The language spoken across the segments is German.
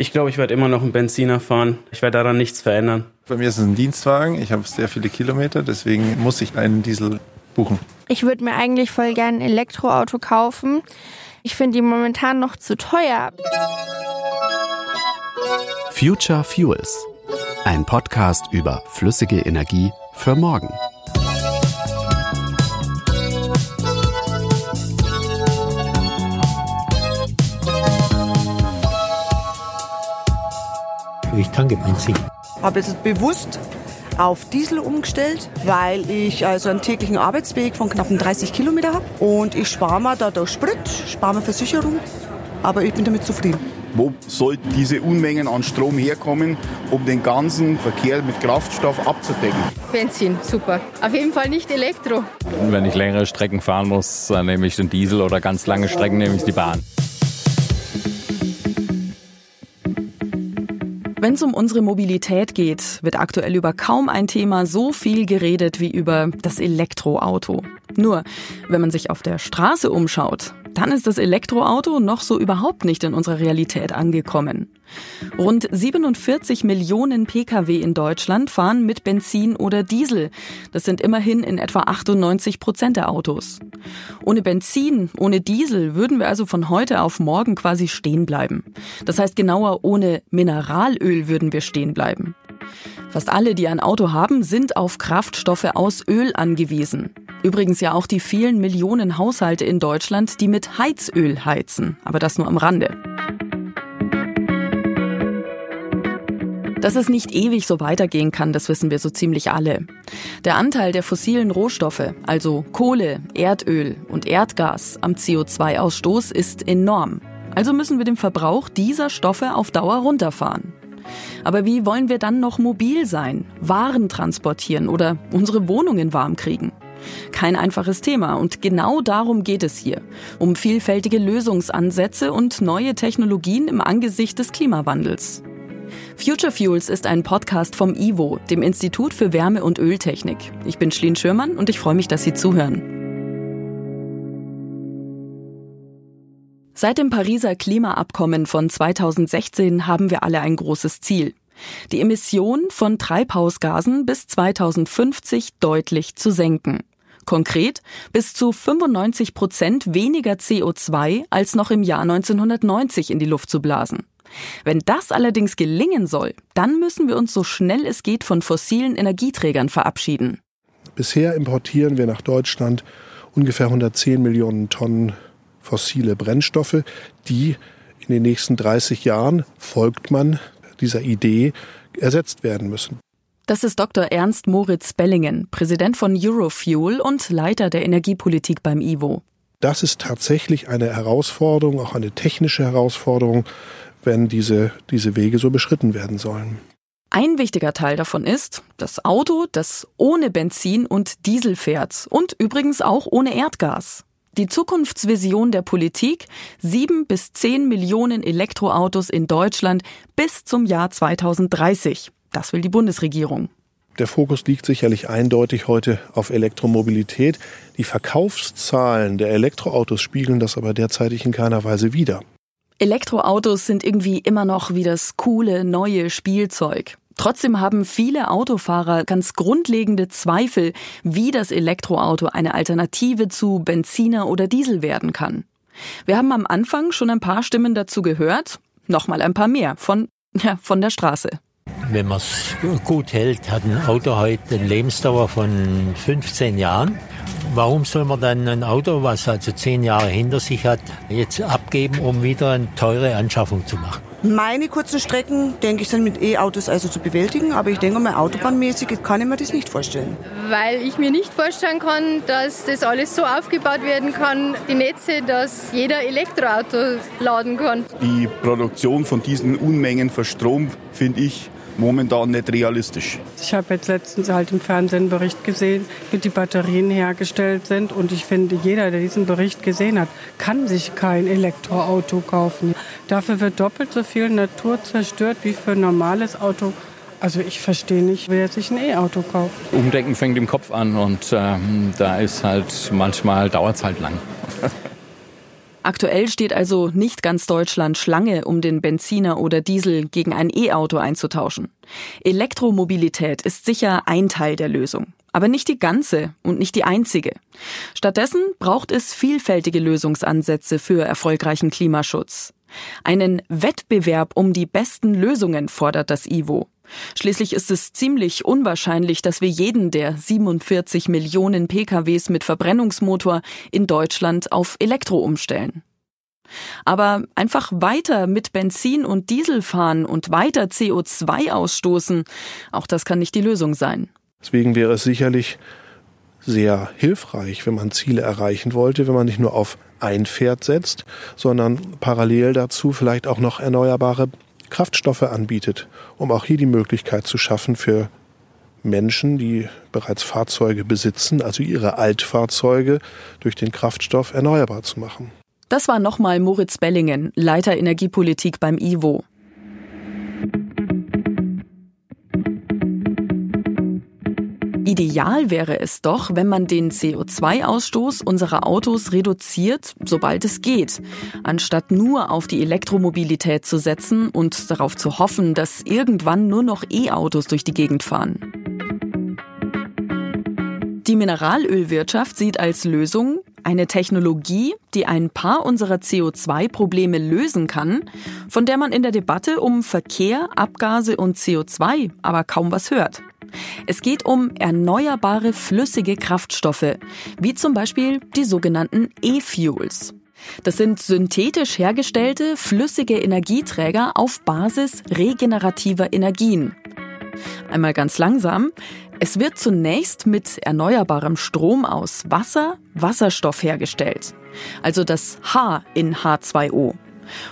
Ich glaube, ich werde immer noch einen Benziner fahren. Ich werde daran nichts verändern. Bei mir ist es ein Dienstwagen. Ich habe sehr viele Kilometer, deswegen muss ich einen Diesel buchen. Ich würde mir eigentlich voll gerne ein Elektroauto kaufen. Ich finde die momentan noch zu teuer. Future Fuels. Ein Podcast über flüssige Energie für morgen. Ich tanke Benzin. Habe jetzt bewusst auf Diesel umgestellt, weil ich also einen täglichen Arbeitsweg von knapp 30 Kilometer habe. Und ich spare mir dadurch Sprit, spare mir Versicherung, aber ich bin damit zufrieden. Wo sollten diese Unmengen an Strom herkommen, um den ganzen Verkehr mit Kraftstoff abzudecken? Benzin, super. Auf jeden Fall nicht Elektro. Wenn ich längere Strecken fahren muss, dann nehme ich den Diesel oder ganz lange Strecken nehme ich die Bahn. Wenn es um unsere Mobilität geht, wird aktuell über kaum ein Thema so viel geredet wie über das Elektroauto. Nur, wenn man sich auf der Straße umschaut, dann ist das Elektroauto noch so überhaupt nicht in unserer Realität angekommen. Rund 47 Millionen Pkw in Deutschland fahren mit Benzin oder Diesel. Das sind immerhin in etwa 98 Prozent der Autos. Ohne Benzin, ohne Diesel würden wir also von heute auf morgen quasi stehen bleiben. Das heißt genauer, ohne Mineralöl würden wir stehen bleiben. Fast alle, die ein Auto haben, sind auf Kraftstoffe aus Öl angewiesen. Übrigens ja auch die vielen Millionen Haushalte in Deutschland, die mit Heizöl heizen. Aber das nur am Rande. Dass es nicht ewig so weitergehen kann, das wissen wir so ziemlich alle. Der Anteil der fossilen Rohstoffe, also Kohle, Erdöl und Erdgas am CO2-Ausstoß ist enorm. Also müssen wir den Verbrauch dieser Stoffe auf Dauer runterfahren. Aber wie wollen wir dann noch mobil sein, Waren transportieren oder unsere Wohnungen warm kriegen? Kein einfaches Thema und genau darum geht es hier. Um vielfältige Lösungsansätze und neue Technologien im Angesicht des Klimawandels. Future Fuels ist ein Podcast vom IWO, dem Institut für Wärme- und Öltechnik. Ich bin Schlien Schürmann und ich freue mich, dass Sie zuhören. Seit dem Pariser Klimaabkommen von 2016 haben wir alle ein großes Ziel. Die Emissionen von Treibhausgasen bis 2050 deutlich zu senken. Konkret bis zu 95 Prozent weniger CO2 als noch im Jahr 1990 in die Luft zu blasen. Wenn das allerdings gelingen soll, dann müssen wir uns so schnell es geht von fossilen Energieträgern verabschieden. Bisher importieren wir nach Deutschland ungefähr 110 Millionen Tonnen fossile Brennstoffe, die in den nächsten 30 Jahren, folgt man dieser Idee, ersetzt werden müssen. Das ist Dr. Ernst Moritz Bellingen, Präsident von Eurofuel und Leiter der Energiepolitik beim IWO. Das ist tatsächlich eine Herausforderung, auch eine technische Herausforderung, wenn diese, diese Wege so beschritten werden sollen. Ein wichtiger Teil davon ist das Auto, das ohne Benzin und Diesel fährt und übrigens auch ohne Erdgas. Die Zukunftsvision der Politik, sieben bis zehn Millionen Elektroautos in Deutschland bis zum Jahr 2030. Das will die Bundesregierung. Der Fokus liegt sicherlich eindeutig heute auf Elektromobilität. Die Verkaufszahlen der Elektroautos spiegeln das aber derzeitig in keiner Weise wider. Elektroautos sind irgendwie immer noch wie das coole neue Spielzeug. Trotzdem haben viele Autofahrer ganz grundlegende Zweifel, wie das Elektroauto eine Alternative zu Benziner oder Diesel werden kann. Wir haben am Anfang schon ein paar Stimmen dazu gehört, nochmal ein paar mehr von, ja, von der Straße. Wenn man es gut hält, hat ein Auto heute eine Lebensdauer von 15 Jahren. Warum soll man dann ein Auto, was also zehn Jahre hinter sich hat, jetzt abgeben, um wieder eine teure Anschaffung zu machen? Meine kurzen Strecken, denke ich, sind mit E-Autos also zu bewältigen, aber ich denke mal, autobahnmäßig kann ich mir das nicht vorstellen. Weil ich mir nicht vorstellen kann, dass das alles so aufgebaut werden kann, die Netze, dass jeder Elektroauto laden kann. Die Produktion von diesen Unmengen von Strom finde ich momentan nicht realistisch. Ich habe jetzt letztens halt im Fernsehen einen Bericht gesehen, wie die Batterien hergestellt sind. Und ich finde, jeder, der diesen Bericht gesehen hat, kann sich kein Elektroauto kaufen. Dafür wird doppelt so viel Natur zerstört wie für ein normales Auto. Also ich verstehe nicht, wer sich ein E-Auto kauft. Umdenken fängt im Kopf an und ähm, da ist halt manchmal dauert es halt lang. Aktuell steht also nicht ganz Deutschland Schlange, um den Benziner oder Diesel gegen ein E-Auto einzutauschen. Elektromobilität ist sicher ein Teil der Lösung, aber nicht die ganze und nicht die einzige. Stattdessen braucht es vielfältige Lösungsansätze für erfolgreichen Klimaschutz. Einen Wettbewerb um die besten Lösungen fordert das IWO. Schließlich ist es ziemlich unwahrscheinlich, dass wir jeden der 47 Millionen PKWs mit Verbrennungsmotor in Deutschland auf Elektro umstellen. Aber einfach weiter mit Benzin und Diesel fahren und weiter CO2 ausstoßen, auch das kann nicht die Lösung sein. Deswegen wäre es sicherlich sehr hilfreich, wenn man Ziele erreichen wollte, wenn man nicht nur auf ein Pferd setzt, sondern parallel dazu vielleicht auch noch erneuerbare Kraftstoffe anbietet, um auch hier die Möglichkeit zu schaffen für Menschen, die bereits Fahrzeuge besitzen, also ihre Altfahrzeuge durch den Kraftstoff erneuerbar zu machen. Das war nochmal Moritz Bellingen, Leiter Energiepolitik beim IWO. Ideal wäre es doch, wenn man den CO2-Ausstoß unserer Autos reduziert, sobald es geht, anstatt nur auf die Elektromobilität zu setzen und darauf zu hoffen, dass irgendwann nur noch E-Autos durch die Gegend fahren. Die Mineralölwirtschaft sieht als Lösung eine Technologie, die ein paar unserer CO2-Probleme lösen kann, von der man in der Debatte um Verkehr, Abgase und CO2 aber kaum was hört. Es geht um erneuerbare flüssige Kraftstoffe, wie zum Beispiel die sogenannten E-Fuels. Das sind synthetisch hergestellte flüssige Energieträger auf Basis regenerativer Energien. Einmal ganz langsam. Es wird zunächst mit erneuerbarem Strom aus Wasser, Wasserstoff hergestellt. Also das H in H2O.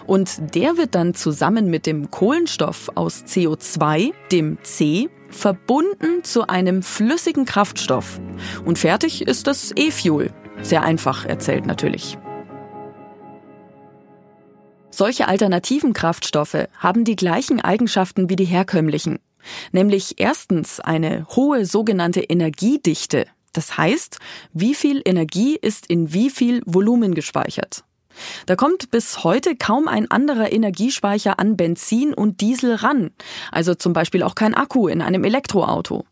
Und der wird dann zusammen mit dem Kohlenstoff aus CO2, dem C, verbunden zu einem flüssigen Kraftstoff. Und fertig ist das E-Fuel. Sehr einfach erzählt natürlich. Solche alternativen Kraftstoffe haben die gleichen Eigenschaften wie die herkömmlichen, nämlich erstens eine hohe sogenannte Energiedichte, das heißt, wie viel Energie ist in wie viel Volumen gespeichert. Da kommt bis heute kaum ein anderer Energiespeicher an Benzin und Diesel ran, also zum Beispiel auch kein Akku in einem Elektroauto.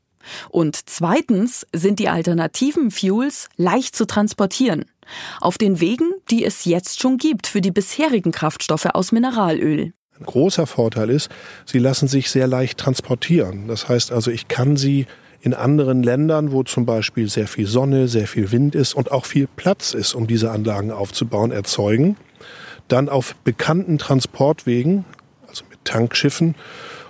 Und zweitens sind die alternativen Fuels leicht zu transportieren. Auf den Wegen, die es jetzt schon gibt für die bisherigen Kraftstoffe aus Mineralöl. Ein großer Vorteil ist, sie lassen sich sehr leicht transportieren. Das heißt also, ich kann sie in anderen Ländern, wo zum Beispiel sehr viel Sonne, sehr viel Wind ist und auch viel Platz ist, um diese Anlagen aufzubauen, erzeugen. Dann auf bekannten Transportwegen, also mit Tankschiffen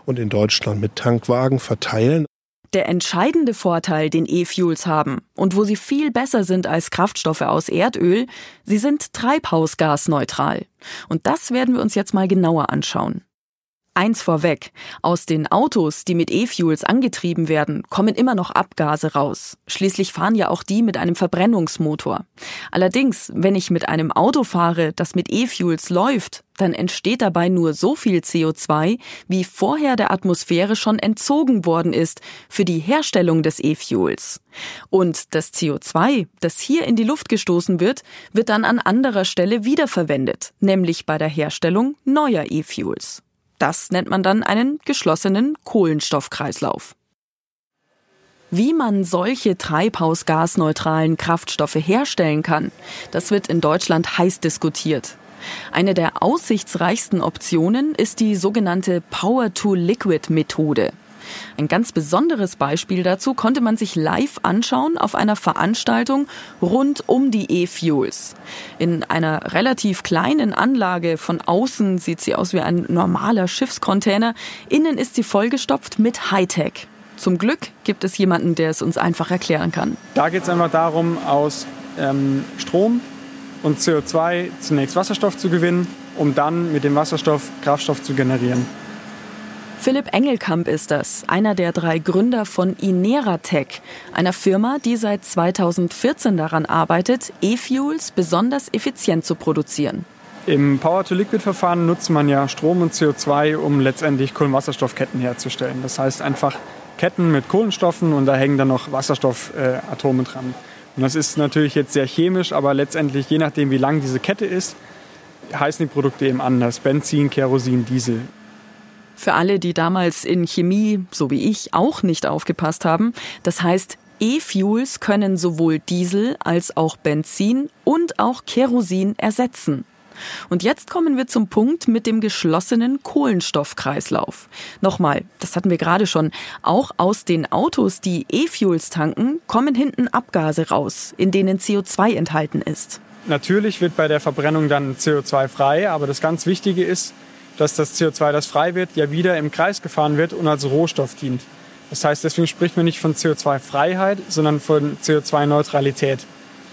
und in Deutschland mit Tankwagen verteilen. Der entscheidende Vorteil, den E-Fuels haben und wo sie viel besser sind als Kraftstoffe aus Erdöl, sie sind treibhausgasneutral. Und das werden wir uns jetzt mal genauer anschauen. Eins vorweg. Aus den Autos, die mit E-Fuels angetrieben werden, kommen immer noch Abgase raus. Schließlich fahren ja auch die mit einem Verbrennungsmotor. Allerdings, wenn ich mit einem Auto fahre, das mit E-Fuels läuft, dann entsteht dabei nur so viel CO2, wie vorher der Atmosphäre schon entzogen worden ist für die Herstellung des E-Fuels. Und das CO2, das hier in die Luft gestoßen wird, wird dann an anderer Stelle wiederverwendet, nämlich bei der Herstellung neuer E-Fuels. Das nennt man dann einen geschlossenen Kohlenstoffkreislauf. Wie man solche treibhausgasneutralen Kraftstoffe herstellen kann, das wird in Deutschland heiß diskutiert. Eine der aussichtsreichsten Optionen ist die sogenannte Power-to-Liquid-Methode. Ein ganz besonderes Beispiel dazu konnte man sich live anschauen auf einer Veranstaltung rund um die E-Fuels. In einer relativ kleinen Anlage von außen sieht sie aus wie ein normaler Schiffscontainer. Innen ist sie vollgestopft mit Hightech. Zum Glück gibt es jemanden, der es uns einfach erklären kann. Da geht es einfach darum, aus ähm, Strom und CO2 zunächst Wasserstoff zu gewinnen, um dann mit dem Wasserstoff Kraftstoff zu generieren. Philipp Engelkamp ist das, einer der drei Gründer von Ineratech, einer Firma, die seit 2014 daran arbeitet, E-Fuels besonders effizient zu produzieren. Im Power-to-Liquid-Verfahren nutzt man ja Strom und CO2, um letztendlich Kohlenwasserstoffketten herzustellen. Das heißt einfach Ketten mit Kohlenstoffen und da hängen dann noch Wasserstoffatome dran. Und das ist natürlich jetzt sehr chemisch, aber letztendlich, je nachdem, wie lang diese Kette ist, heißen die Produkte eben anders. Benzin, Kerosin, Diesel. Für alle, die damals in Chemie, so wie ich, auch nicht aufgepasst haben, das heißt, E-Fuels können sowohl Diesel als auch Benzin und auch Kerosin ersetzen. Und jetzt kommen wir zum Punkt mit dem geschlossenen Kohlenstoffkreislauf. Nochmal, das hatten wir gerade schon, auch aus den Autos, die E-Fuels tanken, kommen hinten Abgase raus, in denen CO2 enthalten ist. Natürlich wird bei der Verbrennung dann CO2 frei, aber das ganz Wichtige ist, dass das CO2, das frei wird, ja wieder im Kreis gefahren wird und als Rohstoff dient. Das heißt, deswegen spricht man nicht von CO2-Freiheit, sondern von CO2-Neutralität.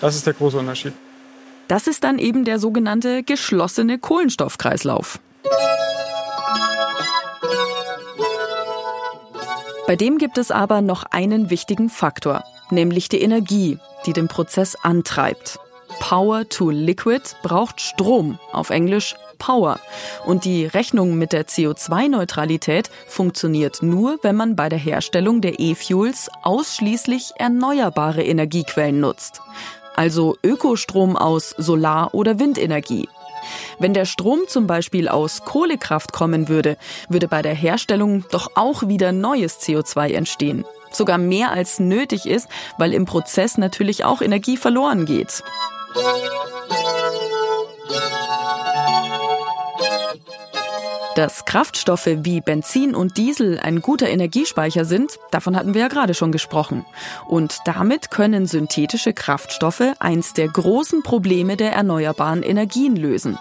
Das ist der große Unterschied. Das ist dann eben der sogenannte geschlossene Kohlenstoffkreislauf. Bei dem gibt es aber noch einen wichtigen Faktor, nämlich die Energie, die den Prozess antreibt. Power to Liquid braucht Strom, auf Englisch Power. Und die Rechnung mit der CO2-Neutralität funktioniert nur, wenn man bei der Herstellung der E-Fuels ausschließlich erneuerbare Energiequellen nutzt. Also Ökostrom aus Solar- oder Windenergie. Wenn der Strom zum Beispiel aus Kohlekraft kommen würde, würde bei der Herstellung doch auch wieder neues CO2 entstehen. Sogar mehr als nötig ist, weil im Prozess natürlich auch Energie verloren geht. Dass Kraftstoffe wie Benzin und Diesel ein guter Energiespeicher sind, davon hatten wir ja gerade schon gesprochen. Und damit können synthetische Kraftstoffe eins der großen Probleme der erneuerbaren Energien lösen.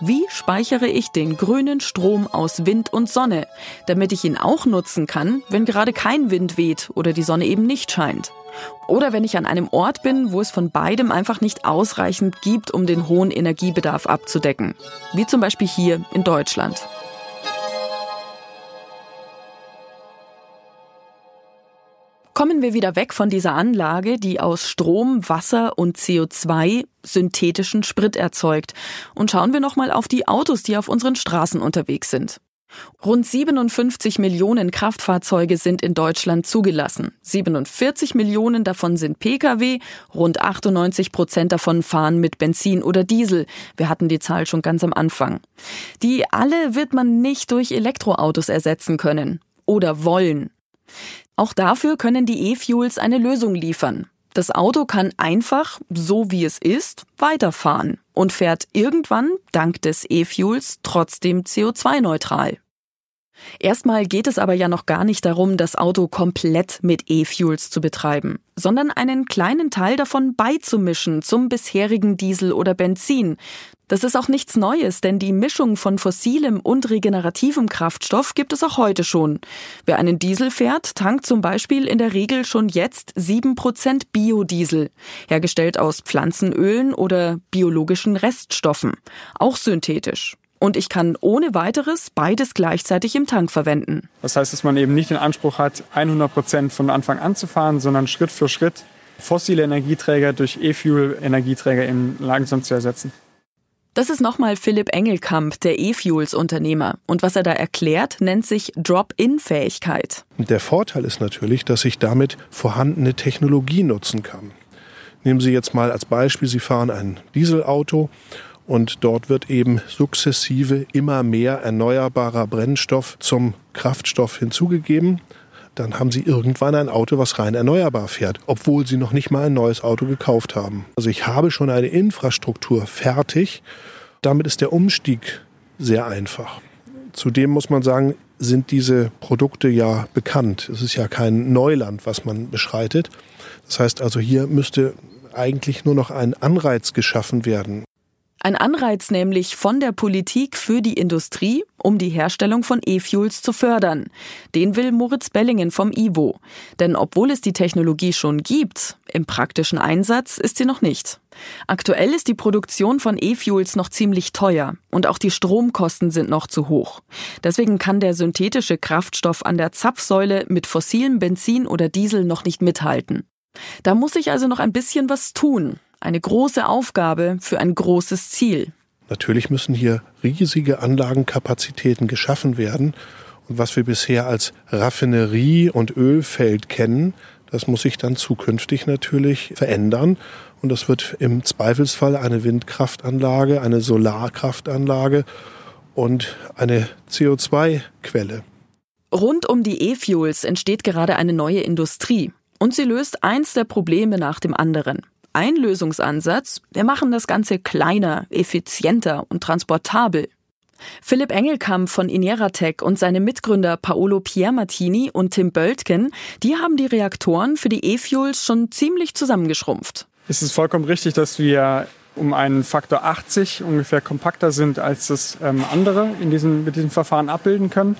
Wie speichere ich den grünen Strom aus Wind und Sonne, damit ich ihn auch nutzen kann, wenn gerade kein Wind weht oder die Sonne eben nicht scheint? Oder wenn ich an einem Ort bin, wo es von beidem einfach nicht ausreichend gibt, um den hohen Energiebedarf abzudecken. Wie zum Beispiel hier in Deutschland. Kommen wir wieder weg von dieser Anlage, die aus Strom, Wasser und CO2 synthetischen Sprit erzeugt und schauen wir nochmal auf die Autos, die auf unseren Straßen unterwegs sind. Rund 57 Millionen Kraftfahrzeuge sind in Deutschland zugelassen. 47 Millionen davon sind Pkw, rund 98 Prozent davon fahren mit Benzin oder Diesel. Wir hatten die Zahl schon ganz am Anfang. Die alle wird man nicht durch Elektroautos ersetzen können oder wollen. Auch dafür können die E-Fuels eine Lösung liefern. Das Auto kann einfach, so wie es ist, weiterfahren und fährt irgendwann, dank des E-Fuels, trotzdem CO2-neutral. Erstmal geht es aber ja noch gar nicht darum, das Auto komplett mit E-Fuels zu betreiben, sondern einen kleinen Teil davon beizumischen zum bisherigen Diesel oder Benzin. Das ist auch nichts Neues, denn die Mischung von fossilem und regenerativem Kraftstoff gibt es auch heute schon. Wer einen Diesel fährt, tankt zum Beispiel in der Regel schon jetzt 7% Biodiesel, hergestellt aus Pflanzenölen oder biologischen Reststoffen, auch synthetisch und ich kann ohne weiteres beides gleichzeitig im Tank verwenden. Das heißt, dass man eben nicht den Anspruch hat, 100 Prozent von Anfang an zu fahren, sondern Schritt für Schritt fossile Energieträger durch E-Fuel-Energieträger eben langsam zu ersetzen. Das ist nochmal Philipp Engelkamp, der E-Fuels-Unternehmer. Und was er da erklärt, nennt sich Drop-in-Fähigkeit. Der Vorteil ist natürlich, dass ich damit vorhandene Technologie nutzen kann. Nehmen Sie jetzt mal als Beispiel, Sie fahren ein Dieselauto und dort wird eben sukzessive immer mehr erneuerbarer Brennstoff zum Kraftstoff hinzugegeben. Dann haben Sie irgendwann ein Auto, was rein erneuerbar fährt, obwohl Sie noch nicht mal ein neues Auto gekauft haben. Also ich habe schon eine Infrastruktur fertig. Damit ist der Umstieg sehr einfach. Zudem muss man sagen, sind diese Produkte ja bekannt. Es ist ja kein Neuland, was man beschreitet. Das heißt also, hier müsste eigentlich nur noch ein Anreiz geschaffen werden. Ein Anreiz nämlich von der Politik für die Industrie, um die Herstellung von E-Fuels zu fördern. Den will Moritz Bellingen vom IWO. Denn obwohl es die Technologie schon gibt, im praktischen Einsatz ist sie noch nicht. Aktuell ist die Produktion von E-Fuels noch ziemlich teuer und auch die Stromkosten sind noch zu hoch. Deswegen kann der synthetische Kraftstoff an der Zapfsäule mit fossilem Benzin oder Diesel noch nicht mithalten. Da muss sich also noch ein bisschen was tun. Eine große Aufgabe für ein großes Ziel. Natürlich müssen hier riesige Anlagenkapazitäten geschaffen werden. Und was wir bisher als Raffinerie und Ölfeld kennen, Das muss sich dann zukünftig natürlich verändern. Und das wird im Zweifelsfall eine Windkraftanlage, eine Solarkraftanlage und eine CO2-Quelle. Rund um die E-Fuels entsteht gerade eine neue Industrie. Und sie löst eins der Probleme nach dem anderen. Ein Lösungsansatz, wir machen das Ganze kleiner, effizienter und transportabel. Philipp Engelkamp von Ineratec und seine Mitgründer Paolo Piermartini und Tim Böltgen, die haben die Reaktoren für die E-Fuels schon ziemlich zusammengeschrumpft. Es ist vollkommen richtig, dass wir um einen Faktor 80 ungefähr kompakter sind, als das ähm, andere in diesem, mit diesem Verfahren abbilden können.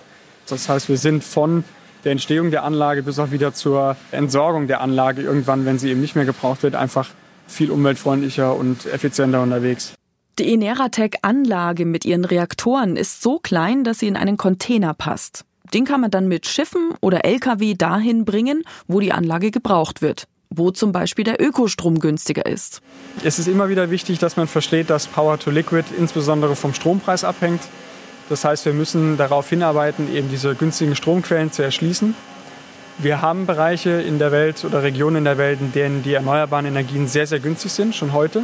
Das heißt, wir sind von der Entstehung der Anlage bis auch wieder zur Entsorgung der Anlage irgendwann, wenn sie eben nicht mehr gebraucht wird, einfach viel umweltfreundlicher und effizienter unterwegs. Die Eneratec-Anlage mit ihren Reaktoren ist so klein, dass sie in einen Container passt. Den kann man dann mit Schiffen oder Lkw dahin bringen, wo die Anlage gebraucht wird wo zum Beispiel der Ökostrom günstiger ist. Es ist immer wieder wichtig, dass man versteht, dass Power to Liquid insbesondere vom Strompreis abhängt. Das heißt, wir müssen darauf hinarbeiten, eben diese günstigen Stromquellen zu erschließen. Wir haben Bereiche in der Welt oder Regionen in der Welt, in denen die erneuerbaren Energien sehr, sehr günstig sind, schon heute.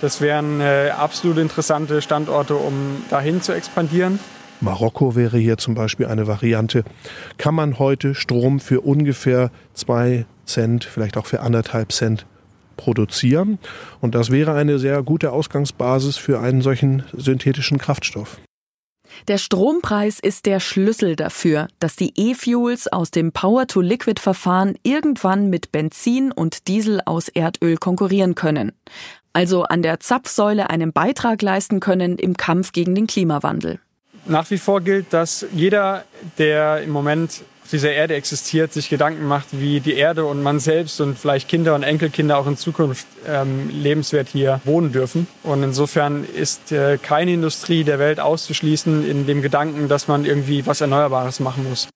Das wären äh, absolut interessante Standorte, um dahin zu expandieren. Marokko wäre hier zum Beispiel eine Variante. Kann man heute Strom für ungefähr zwei Cent, vielleicht auch für anderthalb Cent produzieren? Und das wäre eine sehr gute Ausgangsbasis für einen solchen synthetischen Kraftstoff. Der Strompreis ist der Schlüssel dafür, dass die E-Fuels aus dem Power-to-Liquid-Verfahren irgendwann mit Benzin und Diesel aus Erdöl konkurrieren können also an der Zapfsäule einen Beitrag leisten können im Kampf gegen den Klimawandel. Nach wie vor gilt, dass jeder, der im Moment dieser Erde existiert, sich Gedanken macht, wie die Erde und man selbst und vielleicht Kinder und Enkelkinder auch in Zukunft ähm, lebenswert hier wohnen dürfen. Und insofern ist äh, keine Industrie der Welt auszuschließen in dem Gedanken, dass man irgendwie was Erneuerbares machen muss.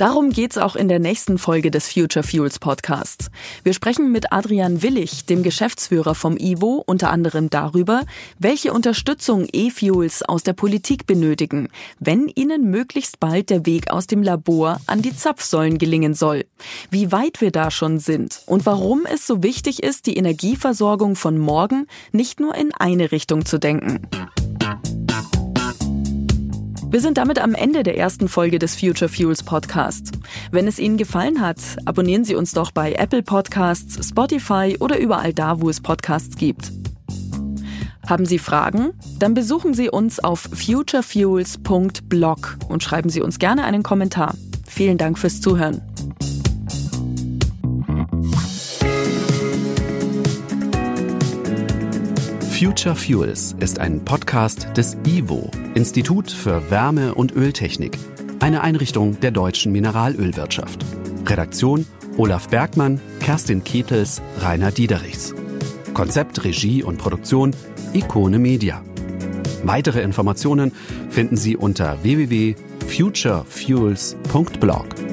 Darum geht's auch in der nächsten Folge des Future Fuels Podcasts. Wir sprechen mit Adrian Willig, dem Geschäftsführer vom IWO, unter anderem darüber, welche Unterstützung E-Fuels aus der Politik benötigen, wenn ihnen möglichst bald der Weg aus dem Labor an die Zapfsäulen gelingen soll, wie weit wir da schon sind und warum es so wichtig ist, die Energieversorgung von morgen nicht nur in eine Richtung zu denken. Wir sind damit am Ende der ersten Folge des Future Fuels Podcast. Wenn es Ihnen gefallen hat, abonnieren Sie uns doch bei Apple Podcasts, Spotify oder überall da, wo es Podcasts gibt. Haben Sie Fragen? Dann besuchen Sie uns auf futurefuels.blog und schreiben Sie uns gerne einen Kommentar. Vielen Dank fürs Zuhören. Future Fuels ist ein Podcast des IWO, Institut für Wärme- und Öltechnik, eine Einrichtung der deutschen Mineralölwirtschaft. Redaktion Olaf Bergmann, Kerstin Ketels, Rainer Diederichs. Konzept, Regie und Produktion Ikone Media. Weitere Informationen finden Sie unter www.futurefuels.blog.